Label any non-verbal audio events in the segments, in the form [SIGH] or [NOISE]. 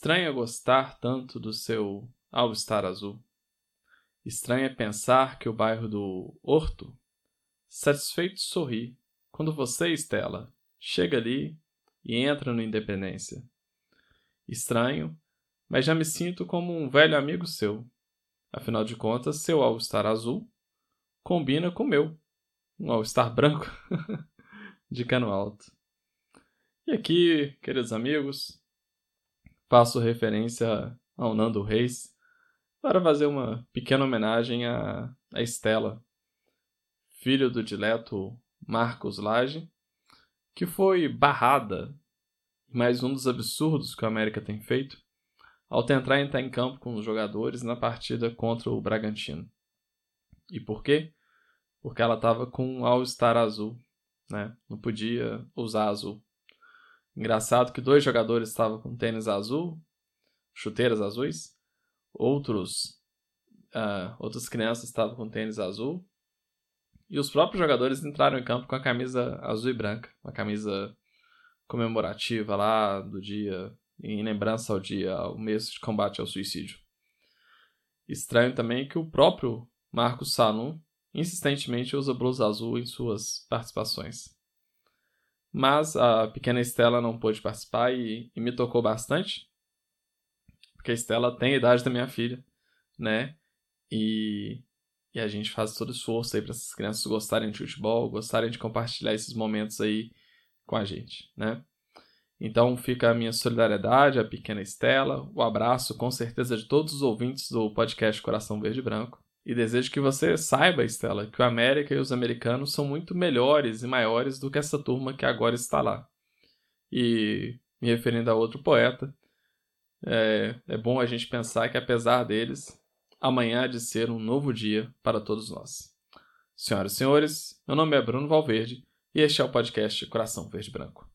Estranha gostar tanto do seu All-Star azul. Estranha pensar que o bairro do Horto, satisfeito sorri quando você, Estela, chega ali e entra no Independência. Estranho, mas já me sinto como um velho amigo seu. Afinal de contas, seu All-Star azul combina com o meu, um All-Star branco [LAUGHS] de cano alto. E aqui, queridos amigos, faço referência ao Nando Reis para fazer uma pequena homenagem a, a Estela, filho do dileto Marcos Lage, que foi barrada mais um dos absurdos que o América tem feito ao tentar entrar em campo com os jogadores na partida contra o Bragantino. E por quê? Porque ela estava com um All-Star azul, né? Não podia usar azul. Engraçado que dois jogadores estavam com tênis azul, chuteiras azuis, outros uh, outras crianças estavam com tênis azul e os próprios jogadores entraram em campo com a camisa azul e branca, uma camisa comemorativa lá do dia, em lembrança ao dia, ao mês de combate ao suicídio. Estranho também que o próprio Marcos Salum insistentemente usa blusa azul em suas participações. Mas a pequena Estela não pôde participar e, e me tocou bastante, porque a Estela tem a idade da minha filha, né? E e a gente faz todo esforço aí para essas crianças gostarem de futebol, gostarem de compartilhar esses momentos aí com a gente, né? Então fica a minha solidariedade à pequena Estela, o abraço com certeza de todos os ouvintes do podcast Coração Verde e Branco. E desejo que você saiba, Estela, que o América e os americanos são muito melhores e maiores do que essa turma que agora está lá. E me referindo a outro poeta, é, é bom a gente pensar que apesar deles, amanhã há de ser um novo dia para todos nós. Senhoras e senhores, meu nome é Bruno Valverde e este é o podcast Coração Verde Branco.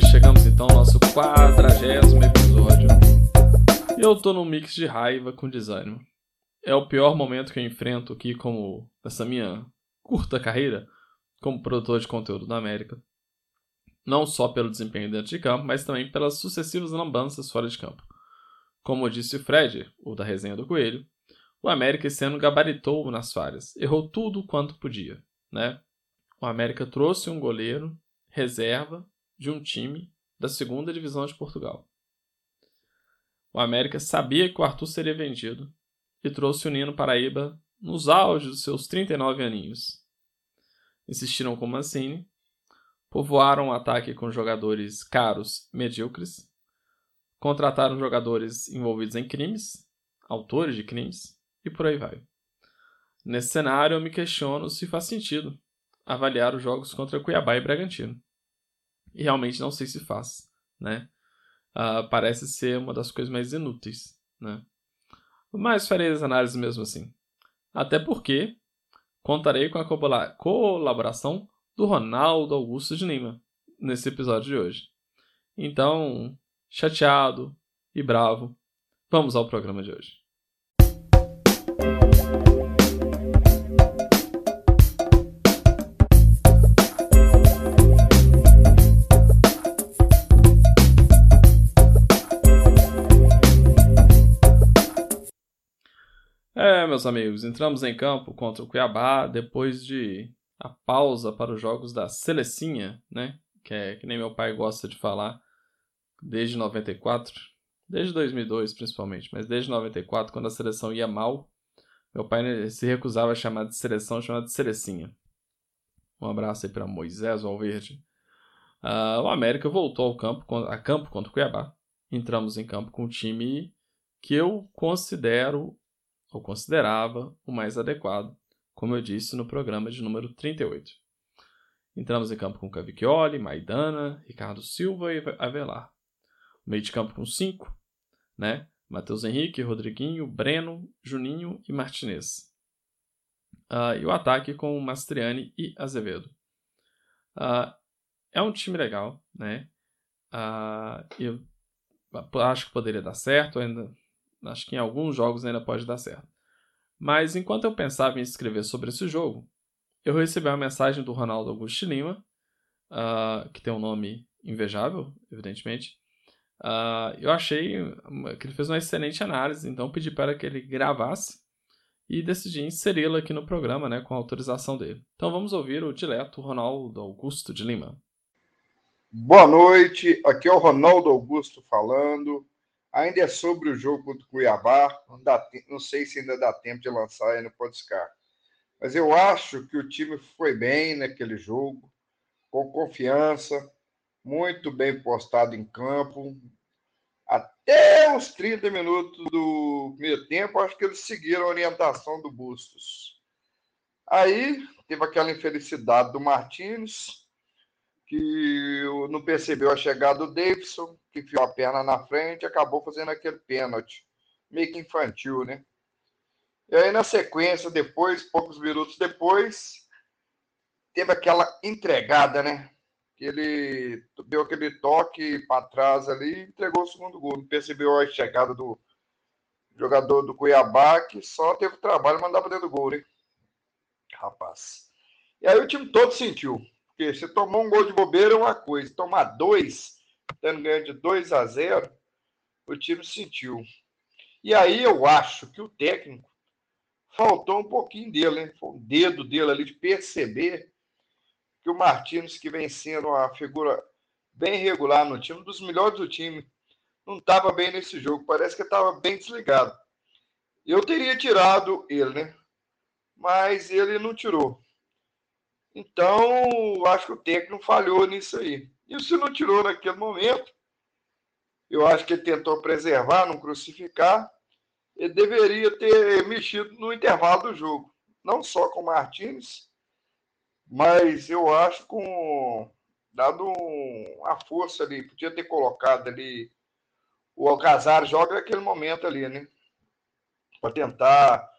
Chegamos então ao nosso quadragésimo episódio. E eu tô num mix de raiva com desânimo. É o pior momento que eu enfrento aqui como nessa minha curta carreira como produtor de conteúdo na América. Não só pelo desempenho dentro de campo, mas também pelas sucessivas lambanças fora de campo. Como disse o Fred, o da resenha do Coelho, o América esse ano gabaritou nas falhas, errou tudo quanto podia. Né? O América trouxe um goleiro reserva de um time da segunda divisão de Portugal. O América sabia que o Arthur seria vendido e trouxe o Nino Paraíba nos auges dos seus 39 aninhos insistiram com Mancini, povoaram o ataque com jogadores caros medíocres, contrataram jogadores envolvidos em crimes, autores de crimes, e por aí vai. Nesse cenário, eu me questiono se faz sentido avaliar os jogos contra Cuiabá e Bragantino. E realmente não sei se faz, né? Uh, parece ser uma das coisas mais inúteis, né? Mas farei as análises mesmo assim. Até porque contarei com a colaboração do Ronaldo Augusto de Lima nesse episódio de hoje. Então, chateado e bravo, vamos ao programa de hoje. Meus amigos, entramos em campo contra o Cuiabá depois de a pausa para os jogos da Selecinha, né? Que é que nem meu pai gosta de falar, desde 94, desde 2002 principalmente, mas desde 94, quando a seleção ia mal, meu pai se recusava a chamar de seleção, chamava de Selecinha. Um abraço aí para Moisés Valverde. Uh, o América voltou ao campo, a campo contra o Cuiabá. Entramos em campo com um time que eu considero ou considerava o mais adequado, como eu disse no programa de número 38. Entramos em campo com Cavicchioli, Maidana, Ricardo Silva e Avelar. Meio de campo com cinco, né? Matheus Henrique, Rodriguinho, Breno, Juninho e Martinez. Uh, e o ataque com Mastriani e Azevedo. Uh, é um time legal, né? Uh, eu acho que poderia dar certo, ainda Acho que em alguns jogos ainda pode dar certo. Mas enquanto eu pensava em escrever sobre esse jogo, eu recebi uma mensagem do Ronaldo Augusto Lima, uh, que tem um nome invejável, evidentemente. Uh, eu achei que ele fez uma excelente análise, então pedi para que ele gravasse e decidi inseri-la aqui no programa, né, com a autorização dele. Então vamos ouvir o dileto Ronaldo Augusto de Lima. Boa noite, aqui é o Ronaldo Augusto falando. Ainda é sobre o jogo contra o Cuiabá, não, dá, não sei se ainda dá tempo de lançar aí no Podescar. Mas eu acho que o time foi bem naquele jogo, com confiança, muito bem postado em campo. Até os 30 minutos do primeiro tempo, acho que eles seguiram a orientação do Bustos. Aí teve aquela infelicidade do Martins, que não percebeu a chegada do Davidson, que enfiou a perna na frente e acabou fazendo aquele pênalti, meio que infantil, né? E aí, na sequência, depois, poucos minutos depois, teve aquela entregada, né? Que ele deu aquele toque para trás ali e entregou o segundo gol. Não percebeu a chegada do jogador do Cuiabá, que só teve trabalho mandar para dentro do gol, né? Rapaz. E aí o time todo sentiu. Porque você tomou um gol de bobeira é uma coisa, tomar dois, tendo ganho de 2 a 0, o time sentiu. E aí eu acho que o técnico faltou um pouquinho dele, hein? Foi um dedo dele ali de perceber que o Martins, que vem sendo uma figura bem regular no time, um dos melhores do time, não estava bem nesse jogo. Parece que estava bem desligado. Eu teria tirado ele, né? Mas ele não tirou. Então, acho que o técnico falhou nisso aí. E se não tirou naquele momento, eu acho que ele tentou preservar, não crucificar. Ele deveria ter mexido no intervalo do jogo. Não só com o Martins, mas eu acho com dado uma força ali. Podia ter colocado ali o Alcazar joga naquele momento ali, né? Para tentar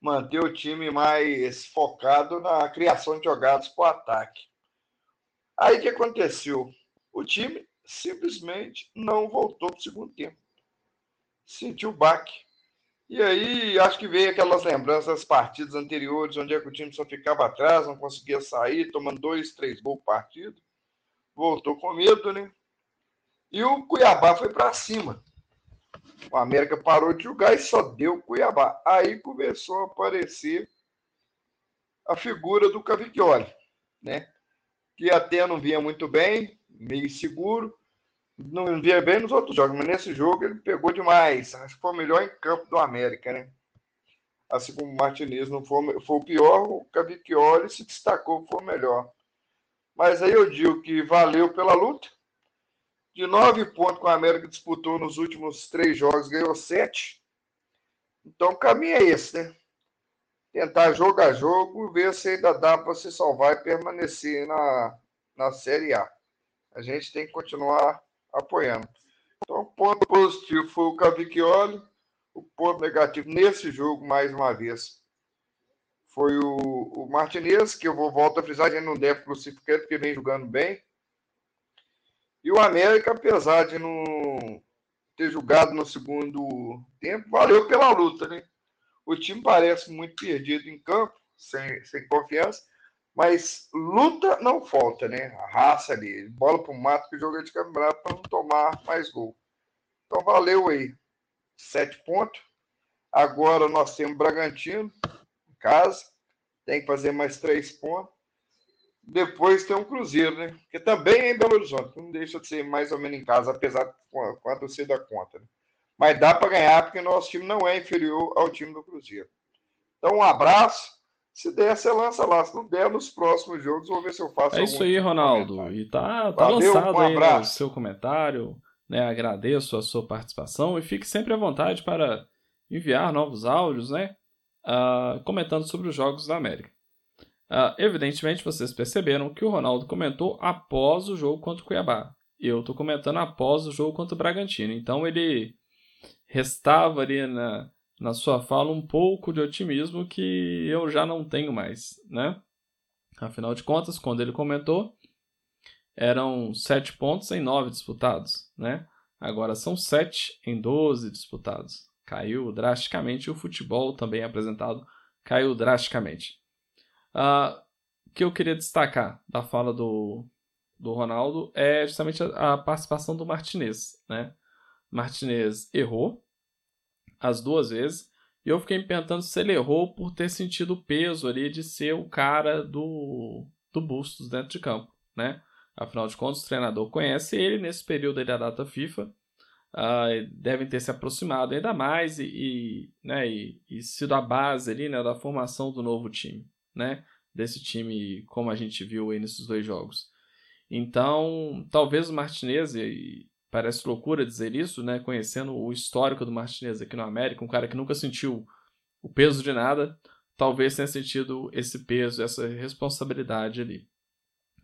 manter o time mais focado na criação de jogadas para o ataque. Aí o que aconteceu? O time simplesmente não voltou para o segundo tempo. Sentiu o baque. E aí, acho que veio aquelas lembranças das partidas anteriores, onde é que o time só ficava atrás, não conseguia sair, tomando dois, três gols partido. Voltou com medo, né? E o Cuiabá foi para cima. O América parou de jogar e só deu Cuiabá. Aí começou a aparecer a figura do Cavicchioli, né? Que até não vinha muito bem, meio seguro, não via bem nos outros jogos, mas nesse jogo ele pegou demais. Acho que foi o melhor em campo do América, né? Assim como o Martinez não foi, foi o pior, o Cavicchioli se destacou, foi o melhor. Mas aí eu digo que valeu pela luta, de nove pontos que o América disputou nos últimos três jogos, ganhou sete. Então, o caminho é esse, né? Tentar jogo a jogo, ver se ainda dá para se salvar e permanecer na, na Série A. A gente tem que continuar apoiando. Então, o ponto positivo foi o Cavicchioli. O ponto negativo nesse jogo, mais uma vez, foi o, o Martinez, que eu vou voltar a frisar, a gente não deve crucificar, porque vem jogando bem. E o América, apesar de não ter jogado no segundo tempo, valeu pela luta, né? O time parece muito perdido em campo, sem, sem confiança, mas luta não falta, né? A raça ali, bola para o mato que joga de campeonato para não tomar mais gol. Então valeu aí. Sete pontos. Agora nós temos Bragantino em casa. Tem que fazer mais três pontos. Depois tem um Cruzeiro, né? Que também é em Belo Horizonte, não deixa de ser mais ou menos em casa, apesar com a torcida conta. Né? Mas dá para ganhar, porque nosso time não é inferior ao time do Cruzeiro. Então, um abraço. Se der, você lança lá. Se não der, nos próximos jogos, vou ver se eu faço. É isso aí, Ronaldo. E tá, tá Valeu, lançado um aí o seu comentário. Né? Agradeço a sua participação e fique sempre à vontade para enviar novos áudios, né? Uh, comentando sobre os Jogos da América. Uh, evidentemente, vocês perceberam que o Ronaldo comentou após o jogo contra o Cuiabá. Eu estou comentando após o jogo contra o Bragantino. Então, ele restava ali na, na sua fala um pouco de otimismo que eu já não tenho mais, né? Afinal de contas, quando ele comentou, eram sete pontos em nove disputados, né? Agora são sete em doze disputados. caiu drasticamente o futebol também apresentado caiu drasticamente. Uh, que eu queria destacar da fala do, do Ronaldo é justamente a, a participação do Martinez. Né? Martinez errou as duas vezes e eu fiquei me perguntando se ele errou por ter sentido o peso ali de ser o cara do, do Bustos dentro de campo. Né? Afinal de contas, o treinador conhece ele nesse período da data FIFA uh, devem ter se aproximado ainda mais e, e né, e, e, sido a base ali, né, da formação do novo time, né, desse time como a gente viu aí nesses dois jogos. Então, talvez o Martinez, e parece loucura dizer isso, né, conhecendo o histórico do Martinez aqui no América, um cara que nunca sentiu o peso de nada, talvez tenha sentido esse peso, essa responsabilidade ali,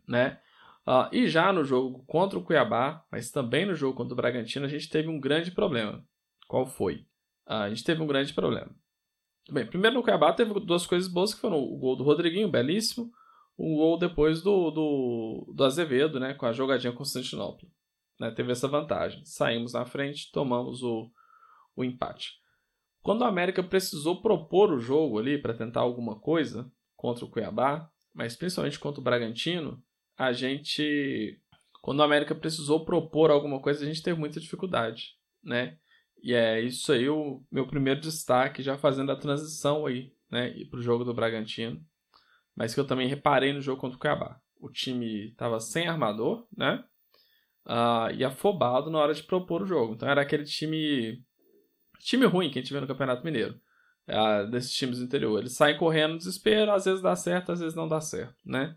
né? Uh, e já no jogo contra o Cuiabá, mas também no jogo contra o Bragantino, a gente teve um grande problema. Qual foi? Uh, a gente teve um grande problema. Bem, primeiro no Cuiabá teve duas coisas boas que foram o gol do Rodriguinho, belíssimo, um gol depois do, do, do Azevedo, né, com a jogadinha o Constantinopla. Né, teve essa vantagem. Saímos na frente, tomamos o, o empate. Quando o América precisou propor o jogo ali para tentar alguma coisa contra o Cuiabá, mas principalmente contra o Bragantino, a gente, quando a América precisou propor alguma coisa, a gente teve muita dificuldade, né? E é isso aí o meu primeiro destaque, já fazendo a transição aí, né, para o jogo do Bragantino, mas que eu também reparei no jogo contra o Cuiabá. O time estava sem armador, né? Uh, e afobado na hora de propor o jogo. Então era aquele time time ruim que a gente vê no Campeonato Mineiro, uh, desses times do interior. Eles saem correndo no desespero, às vezes dá certo, às vezes não dá certo, né?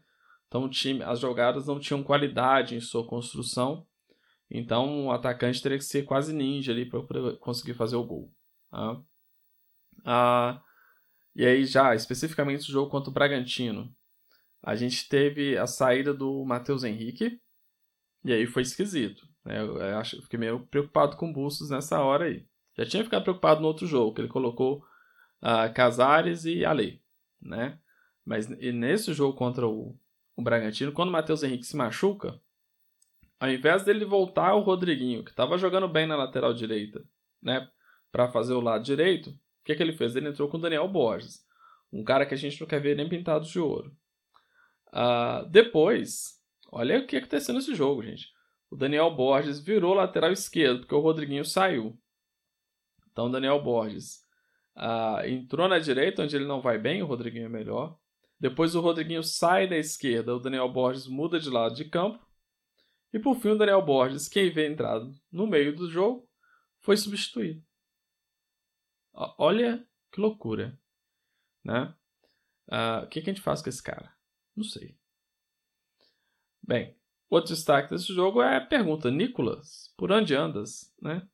Então o time, as jogadas não tinham qualidade em sua construção. Então o atacante teria que ser quase ninja ali para conseguir fazer o gol. Tá? Ah, e aí já especificamente o jogo contra o Bragantino, a gente teve a saída do Matheus Henrique e aí foi esquisito. Né? Eu, eu, fiquei meio preocupado com o Bustos nessa hora aí. Já tinha ficado preocupado no outro jogo que ele colocou uh, Casares e Ale, né? Mas nesse jogo contra o, o Bragantino, quando o Matheus Henrique se machuca, ao invés dele voltar o Rodriguinho, que estava jogando bem na lateral direita, né, para fazer o lado direito, o que, que ele fez? Ele entrou com o Daniel Borges, um cara que a gente não quer ver nem pintado de ouro. Uh, depois, olha o que aconteceu nesse jogo, gente. O Daniel Borges virou lateral esquerdo, porque o Rodriguinho saiu. Então, o Daniel Borges uh, entrou na direita, onde ele não vai bem, o Rodriguinho é melhor. Depois o Rodriguinho sai da esquerda, o Daniel Borges muda de lado de campo. E por fim o Daniel Borges, quem veio entrado no meio do jogo, foi substituído. Olha que loucura. Né? Uh, o que, que a gente faz com esse cara? Não sei. Bem, outro destaque desse jogo é a pergunta: Nicolas, por onde andas? Né?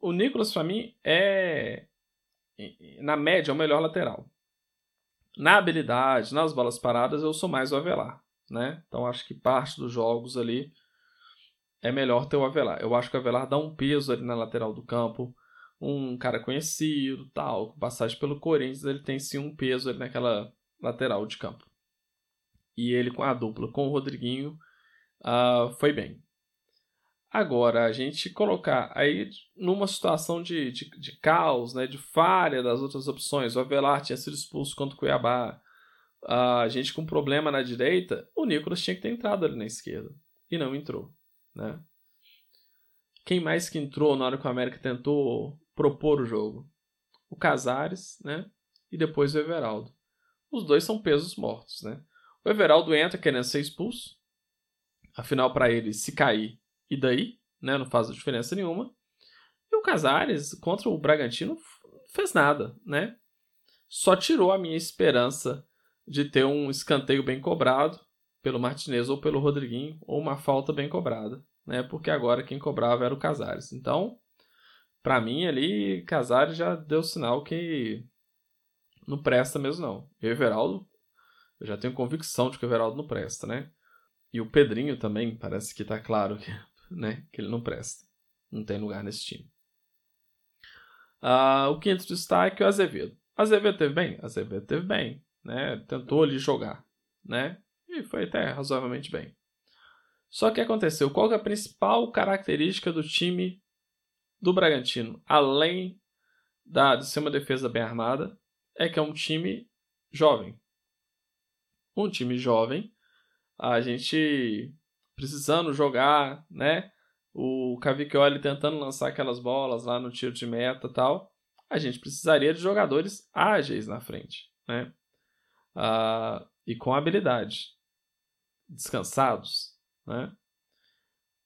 O Nicolas, para mim, é, na média, o melhor lateral. Na habilidade, nas bolas paradas, eu sou mais o Avelar, né? Então acho que parte dos jogos ali é melhor ter o Avelar. Eu acho que o Avelar dá um peso ali na lateral do campo, um cara conhecido, tal, com passagem pelo Corinthians, ele tem sim um peso ali naquela lateral de campo. E ele com a dupla com o Rodriguinho uh, foi bem. Agora, a gente colocar aí numa situação de, de, de, caos, né, de falha das outras opções, o Avelar tinha sido expulso contra o Cuiabá, a gente com problema na direita, o Nicolas tinha que ter entrado ali na esquerda. E não entrou. Né? Quem mais que entrou na hora que o América tentou propor o jogo? O Casares, né? E depois o Everaldo. Os dois são pesos mortos, né? O Everaldo entra querendo ser expulso. Afinal, para ele, se cair, e daí, né, não faz diferença nenhuma. E o Casares contra o Bragantino fez nada, né? Só tirou a minha esperança de ter um escanteio bem cobrado pelo Martinez ou pelo Rodriguinho, ou uma falta bem cobrada, né? Porque agora quem cobrava era o Casares. Então, para mim ali, Casares já deu sinal que não presta mesmo não. E o Everaldo, eu já tenho convicção de que o Everaldo não presta, né? E o Pedrinho também, parece que tá claro que [LAUGHS] né? Que ele não presta. Não tem lugar nesse time. Uh, o quinto destaque é o Azevedo. Azevedo teve bem? Azevedo teve bem. Né? Tentou ali jogar. Né? E foi até razoavelmente bem. Só que aconteceu? Qual é a principal característica do time do Bragantino? Além da, de ser uma defesa bem armada é que é um time jovem. Um time jovem, a gente precisando jogar, né? O Cavicchioli tentando lançar aquelas bolas lá no tiro de meta tal. A gente precisaria de jogadores ágeis na frente, né? Ah, e com habilidade, descansados, né?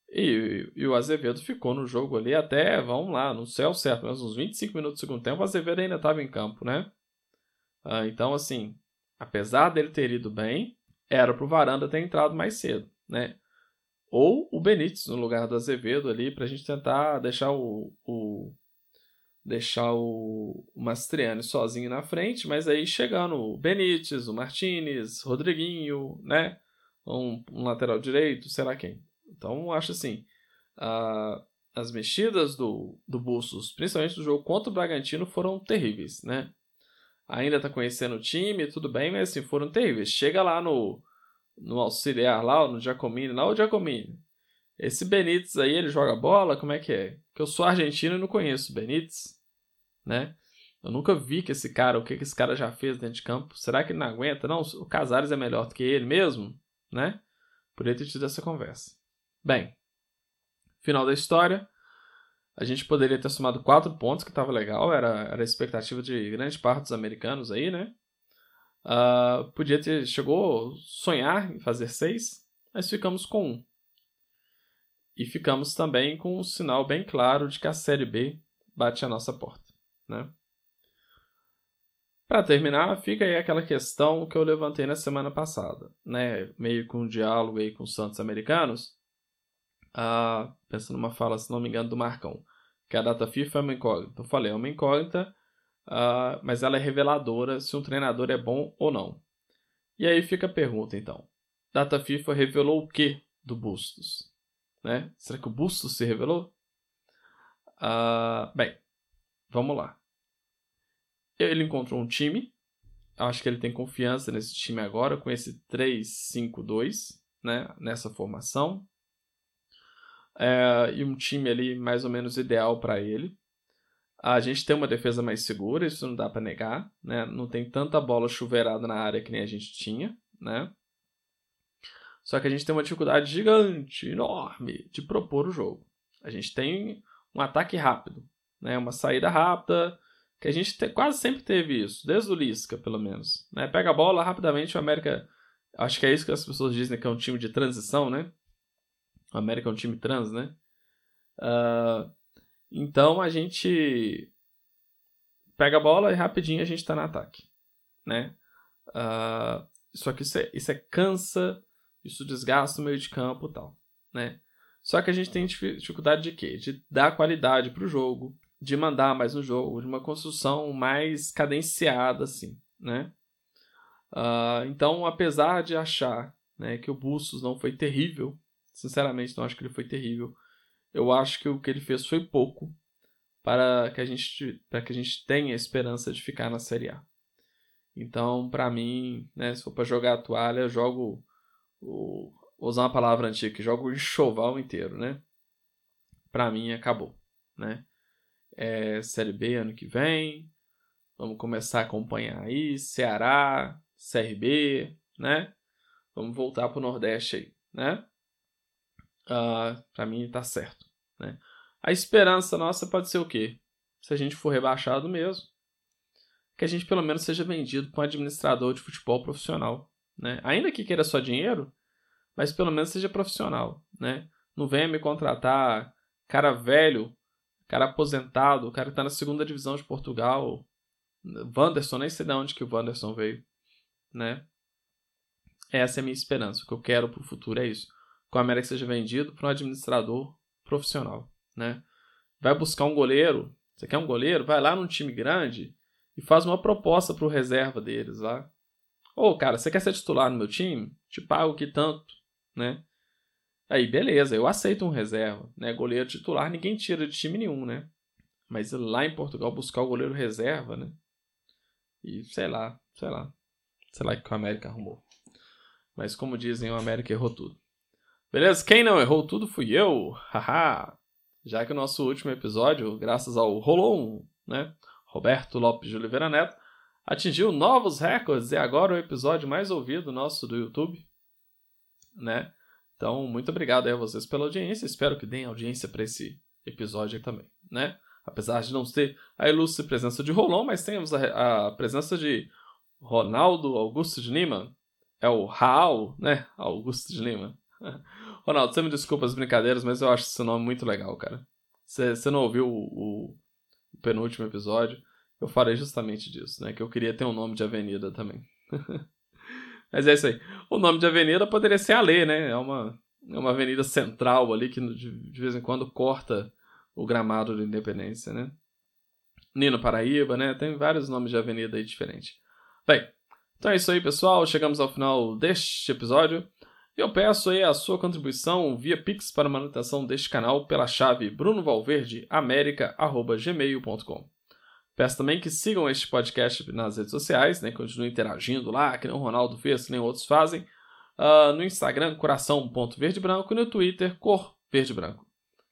E, e, o Azevedo ficou no jogo ali até, vamos lá, no céu certo, mas uns 25 minutos do segundo tempo, o Azevedo ainda estava em campo, né? Ah, então, assim, apesar dele ter ido bem, era pro Varanda ter entrado mais cedo, né? Ou o Benítez no lugar do Azevedo ali, para a gente tentar deixar o, o deixar o, Mastriani sozinho na frente, mas aí chegando o Benítez, o Martinez, Rodriguinho, né? Um, um lateral direito, sei lá quem. Então, acho assim, uh, as mexidas do, do Bustos, principalmente do jogo contra o Bragantino, foram terríveis, né? Ainda tá conhecendo o time, tudo bem, mas assim, foram terríveis. Chega lá no, no auxiliar lá, no Giacomini, lá o Giacomini. Esse Benítez aí, ele joga bola? Como é que é? Que eu sou argentino e não conheço Benítez, né? Eu nunca vi que esse cara, o que, que esse cara já fez dentro de campo. Será que ele não aguenta? Não, o Casares é melhor do que ele mesmo, né? Poderia ter tido essa conversa. Bem, final da história. A gente poderia ter somado quatro pontos, que estava legal, era, era a expectativa de grande parte dos americanos aí, né? Uh, podia ter, chegou a sonhar em fazer seis, mas ficamos com um. E ficamos também com um sinal bem claro de que a Série B bate a nossa porta, né? Para terminar, fica aí aquela questão que eu levantei na semana passada, né? Meio com um diálogo aí com os Santos americanos, a, pensando numa fala, se não me engano, do Marcão, que a data FIFA é uma incógnita. Eu falei, é uma incógnita, uh, mas ela é reveladora se um treinador é bom ou não. E aí fica a pergunta, então. Data FIFA revelou o que do Bustos? Né? Será que o Bustos se revelou? Uh, bem, vamos lá. Ele encontrou um time. Acho que ele tem confiança nesse time agora, com esse 3-5-2, né? nessa formação é, e um time ali mais ou menos ideal para ele. A gente tem uma defesa mais segura, isso não dá para negar, né? Não tem tanta bola chuveirada na área que nem a gente tinha, né? Só que a gente tem uma dificuldade gigante, enorme, de propor o jogo. A gente tem um ataque rápido, né? Uma saída rápida, que a gente te, quase sempre teve isso, desde o Lisca, pelo menos. Né? Pega a bola rapidamente, o América. Acho que é isso que as pessoas dizem que é um time de transição, né? O América é um time trans, né? Uh, então a gente pega a bola e rapidinho a gente está no ataque, né? Uh, só que isso é, isso é cansa, isso desgasta o meio de campo e tal, né? Só que a gente tem dificuldade de quê? De dar qualidade para o jogo, de mandar mais no jogo, de uma construção mais cadenciada, assim, né? Uh, então, apesar de achar né, que o Bustos não foi terrível Sinceramente, não acho que ele foi terrível. Eu acho que o que ele fez foi pouco para que a gente, para que a gente tenha esperança de ficar na Série A. Então, para mim, né, se for para jogar a toalha, eu jogo o, vou usar uma palavra antiga, que jogo o enxoval inteiro, né? Para mim acabou, né? É Série B ano que vem. Vamos começar a acompanhar aí Ceará, CRB, né? Vamos voltar para o Nordeste aí, né? uh, para mim tá certo. Né? A esperança nossa pode ser o quê? Se a gente for rebaixado mesmo, que a gente pelo menos seja vendido para um administrador de futebol profissional. Né? Ainda que queira só dinheiro, mas pelo menos seja profissional. Né? Não venha me contratar cara velho, cara aposentado, o cara que tá na segunda divisão de Portugal. Wanderson, nem sei de onde que o Wanderson veio. Né? Essa é a minha esperança. O que eu quero para o futuro é isso que o América seja vendido para um administrador profissional, né? Vai buscar um goleiro, você quer um goleiro? Vai lá num time grande e faz uma proposta para o reserva deles lá. Ô, oh, cara, você quer ser titular no meu time? Te pago que tanto, né? Aí, beleza, eu aceito um reserva, né? Goleiro titular ninguém tira de time nenhum, né? Mas lá em Portugal buscar o goleiro reserva, né? E sei lá, sei lá. Sei lá que o América arrumou. Mas como dizem, o América errou tudo. Beleza? Quem não errou tudo fui eu. Haha. Já que o nosso último episódio, graças ao Rolou um, né? Roberto Lopes de Oliveira Neto, atingiu novos recordes e agora o episódio mais ouvido nosso do YouTube, né? Então, muito obrigado aí a vocês pela audiência. Espero que deem audiência para esse episódio também, né? Apesar de não ter a ilustre presença de Rolon, mas temos a, a presença de Ronaldo Augusto de Lima. É o Raul, né? Augusto de Lima. [LAUGHS] Ronaldo, você me desculpa as brincadeiras, mas eu acho esse nome muito legal, cara. Você não ouviu o, o, penúltimo episódio? Eu falei justamente disso, né? Que eu queria ter um nome de avenida também. [LAUGHS] mas é isso aí. O nome de avenida poderia ser Alê, né? É uma, é uma avenida central ali que de, de vez em quando corta o gramado da Independência, né? Nino Paraíba, né? Tem vários nomes de avenida aí diferentes. Bem, então é isso aí, pessoal. Chegamos ao final deste episódio. E eu peço aí a sua contribuição via Pix para manutenção deste canal pela chave brunovalverdeamerica.gmail.com Peço também que sigam este podcast nas redes sociais, né? Continuem interagindo lá, que nem o Ronaldo fez, que nem outros fazem. Uh, no Instagram, coração.verdebranco e no Twitter, cor verde branco.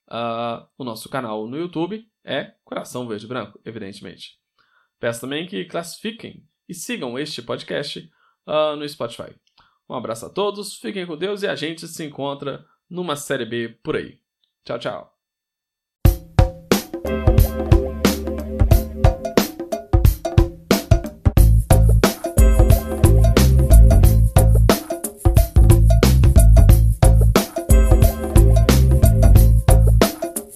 Uh, o nosso canal no YouTube é Coração Verde Branco, evidentemente. Peço também que classifiquem e sigam este podcast uh, no Spotify. Um abraço a todos, fiquem com Deus e a gente se encontra numa série B por aí. Tchau, tchau.